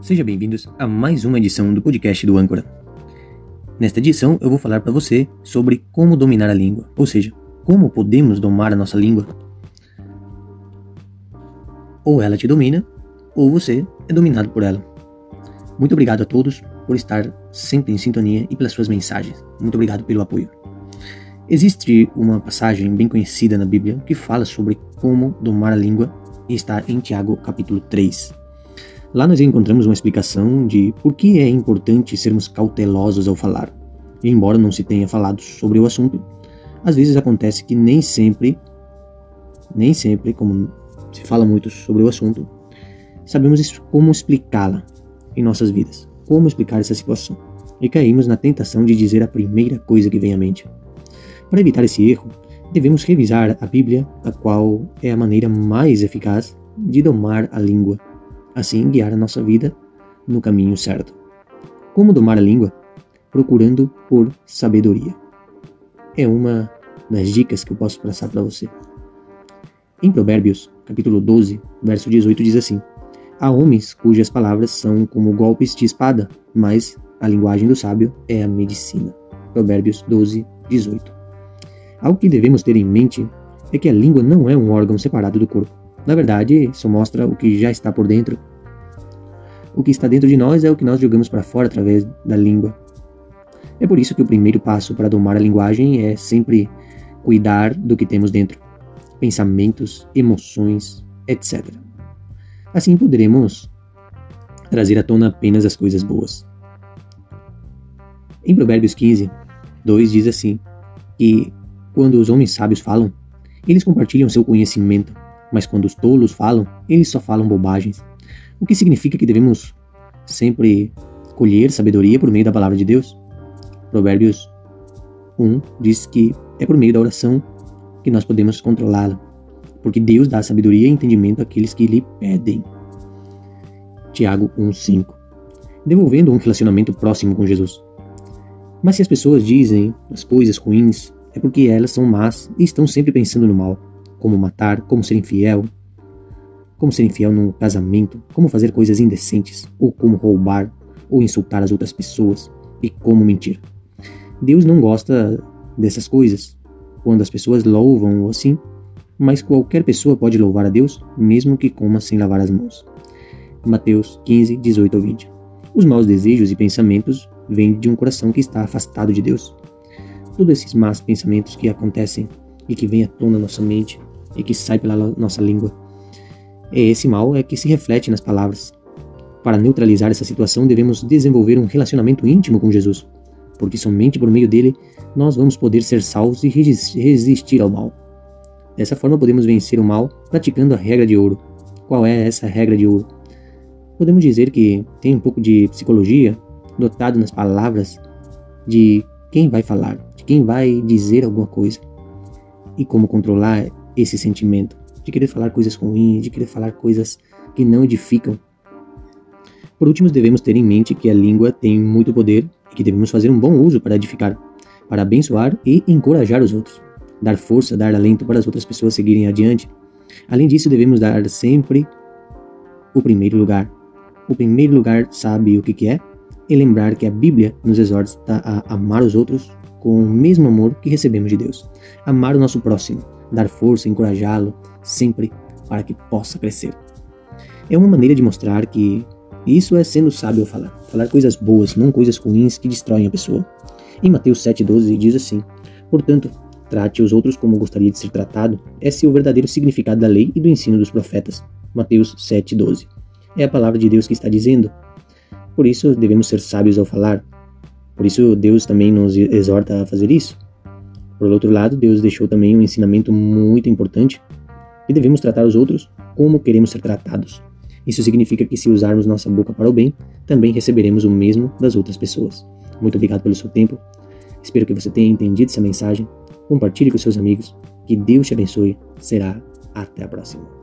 Sejam bem-vindos a mais uma edição do podcast do Âncora. Nesta edição, eu vou falar para você sobre como dominar a língua, ou seja, como podemos domar a nossa língua. Ou ela te domina, ou você é dominado por ela. Muito obrigado a todos por estar sempre em sintonia e pelas suas mensagens. Muito obrigado pelo apoio. Existe uma passagem bem conhecida na Bíblia que fala sobre como domar a língua e está em Tiago capítulo 3. Lá nós encontramos uma explicação de por que é importante sermos cautelosos ao falar. E embora não se tenha falado sobre o assunto, às vezes acontece que nem sempre, nem sempre, como se fala muito sobre o assunto, sabemos como explicá-la em nossas vidas, como explicar essa situação. E caímos na tentação de dizer a primeira coisa que vem à mente. Para evitar esse erro, devemos revisar a Bíblia, a qual é a maneira mais eficaz de domar a língua assim guiar a nossa vida no caminho certo. Como domar a língua? Procurando por sabedoria. É uma das dicas que eu posso passar para você. Em Provérbios, capítulo 12, verso 18 diz assim: Há homens cujas palavras são como golpes de espada, mas a linguagem do sábio é a medicina. Provérbios 12, 18. Algo que devemos ter em mente é que a língua não é um órgão separado do corpo. Na verdade, isso mostra o que já está por dentro. O que está dentro de nós é o que nós jogamos para fora através da língua. É por isso que o primeiro passo para domar a linguagem é sempre cuidar do que temos dentro, pensamentos, emoções, etc. Assim poderemos trazer à tona apenas as coisas boas. Em Provérbios 15, 2 diz assim: que quando os homens sábios falam, eles compartilham seu conhecimento mas quando os tolos falam, eles só falam bobagens. O que significa que devemos sempre colher sabedoria por meio da palavra de Deus. Provérbios 1 diz que é por meio da oração que nós podemos controlá-la, porque Deus dá sabedoria e entendimento àqueles que lhe pedem. Tiago 1:5. Devolvendo um relacionamento próximo com Jesus. Mas se as pessoas dizem as coisas ruins, é porque elas são más e estão sempre pensando no mal como matar, como ser infiel, como ser infiel no casamento, como fazer coisas indecentes, ou como roubar, ou insultar as outras pessoas, e como mentir. Deus não gosta dessas coisas, quando as pessoas louvam assim, mas qualquer pessoa pode louvar a Deus, mesmo que coma sem lavar as mãos. Mateus 15, 18 ou 20. Os maus desejos e pensamentos vêm de um coração que está afastado de Deus. Todos esses maus pensamentos que acontecem e que vêm à tona na nossa mente e que sai pela nossa língua. E esse mal é que se reflete nas palavras. Para neutralizar essa situação, devemos desenvolver um relacionamento íntimo com Jesus, porque somente por meio dele nós vamos poder ser salvos e resistir ao mal. Dessa forma, podemos vencer o mal praticando a regra de ouro. Qual é essa regra de ouro? Podemos dizer que tem um pouco de psicologia dotado nas palavras de quem vai falar, de quem vai dizer alguma coisa e como controlar esse sentimento de querer falar coisas ruins, de querer falar coisas que não edificam. Por último, devemos ter em mente que a língua tem muito poder e que devemos fazer um bom uso para edificar, para abençoar e encorajar os outros, dar força, dar alento para as outras pessoas seguirem adiante. Além disso, devemos dar sempre o primeiro lugar. O primeiro lugar sabe o que, que é? E lembrar que a Bíblia nos exorta a amar os outros com o mesmo amor que recebemos de Deus. Amar o nosso próximo, dar força, encorajá-lo, sempre para que possa crescer. É uma maneira de mostrar que isso é sendo sábio falar. Falar coisas boas, não coisas ruins que destroem a pessoa. Em Mateus 7,12 diz assim: Portanto, trate os outros como gostaria de ser tratado. Esse é o verdadeiro significado da lei e do ensino dos profetas. Mateus 7,12. É a palavra de Deus que está dizendo. Por isso devemos ser sábios ao falar. Por isso Deus também nos exorta a fazer isso. Por outro lado, Deus deixou também um ensinamento muito importante e devemos tratar os outros como queremos ser tratados. Isso significa que se usarmos nossa boca para o bem, também receberemos o mesmo das outras pessoas. Muito obrigado pelo seu tempo. Espero que você tenha entendido essa mensagem. Compartilhe com seus amigos. Que Deus te abençoe. Será até a próxima.